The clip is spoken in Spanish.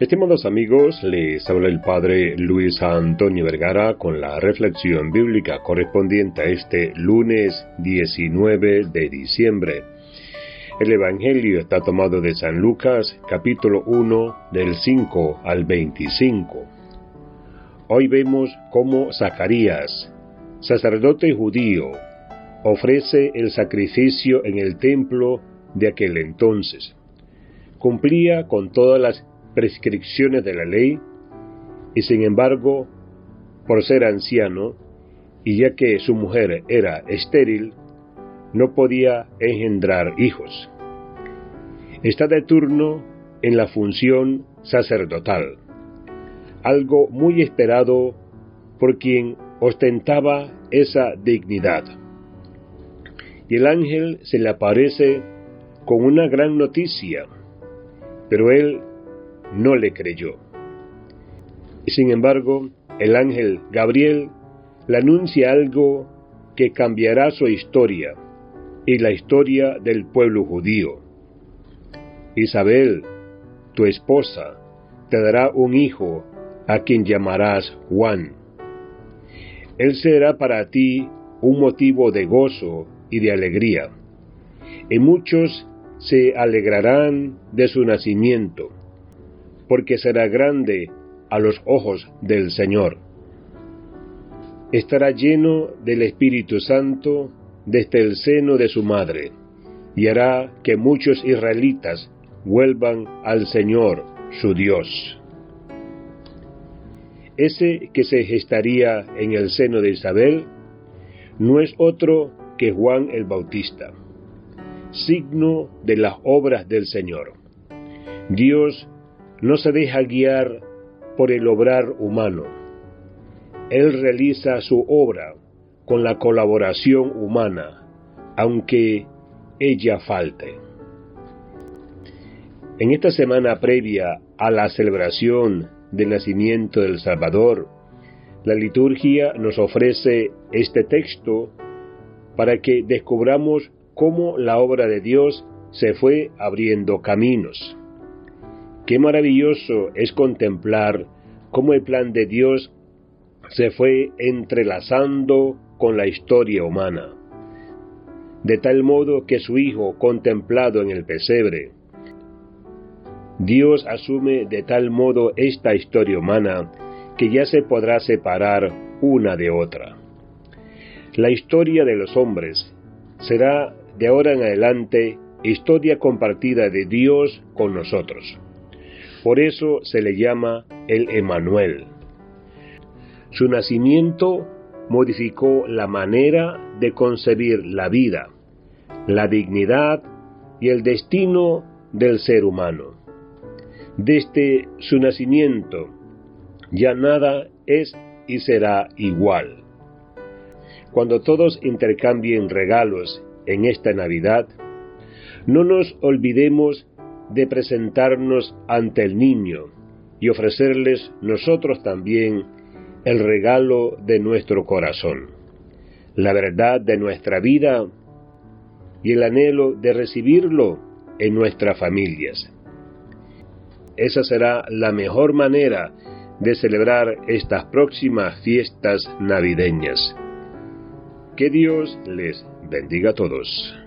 Estimados amigos, les habla el Padre Luis Antonio Vergara con la reflexión bíblica correspondiente a este lunes 19 de diciembre. El Evangelio está tomado de San Lucas, capítulo 1, del 5 al 25. Hoy vemos cómo Zacarías, sacerdote judío, ofrece el sacrificio en el templo de aquel entonces. Cumplía con todas las prescripciones de la ley, y sin embargo, por ser anciano, y ya que su mujer era estéril, no podía engendrar hijos. Está de turno en la función sacerdotal, algo muy esperado por quien ostentaba esa dignidad. Y el ángel se le aparece con una gran noticia, pero él no le creyó. Sin embargo, el ángel Gabriel le anuncia algo que cambiará su historia y la historia del pueblo judío. Isabel, tu esposa, te dará un hijo a quien llamarás Juan. Él será para ti un motivo de gozo y de alegría, y muchos se alegrarán de su nacimiento porque será grande a los ojos del Señor. Estará lleno del Espíritu Santo desde el seno de su madre, y hará que muchos israelitas vuelvan al Señor, su Dios. Ese que se gestaría en el seno de Isabel no es otro que Juan el Bautista, signo de las obras del Señor. Dios no se deja guiar por el obrar humano. Él realiza su obra con la colaboración humana, aunque ella falte. En esta semana previa a la celebración del nacimiento del Salvador, la liturgia nos ofrece este texto para que descubramos cómo la obra de Dios se fue abriendo caminos. Qué maravilloso es contemplar cómo el plan de Dios se fue entrelazando con la historia humana, de tal modo que su Hijo contemplado en el pesebre, Dios asume de tal modo esta historia humana que ya se podrá separar una de otra. La historia de los hombres será de ahora en adelante historia compartida de Dios con nosotros. Por eso se le llama el Emanuel. Su nacimiento modificó la manera de concebir la vida, la dignidad y el destino del ser humano. Desde su nacimiento ya nada es y será igual. Cuando todos intercambien regalos en esta Navidad, no nos olvidemos de presentarnos ante el niño y ofrecerles nosotros también el regalo de nuestro corazón, la verdad de nuestra vida y el anhelo de recibirlo en nuestras familias. Esa será la mejor manera de celebrar estas próximas fiestas navideñas. Que Dios les bendiga a todos.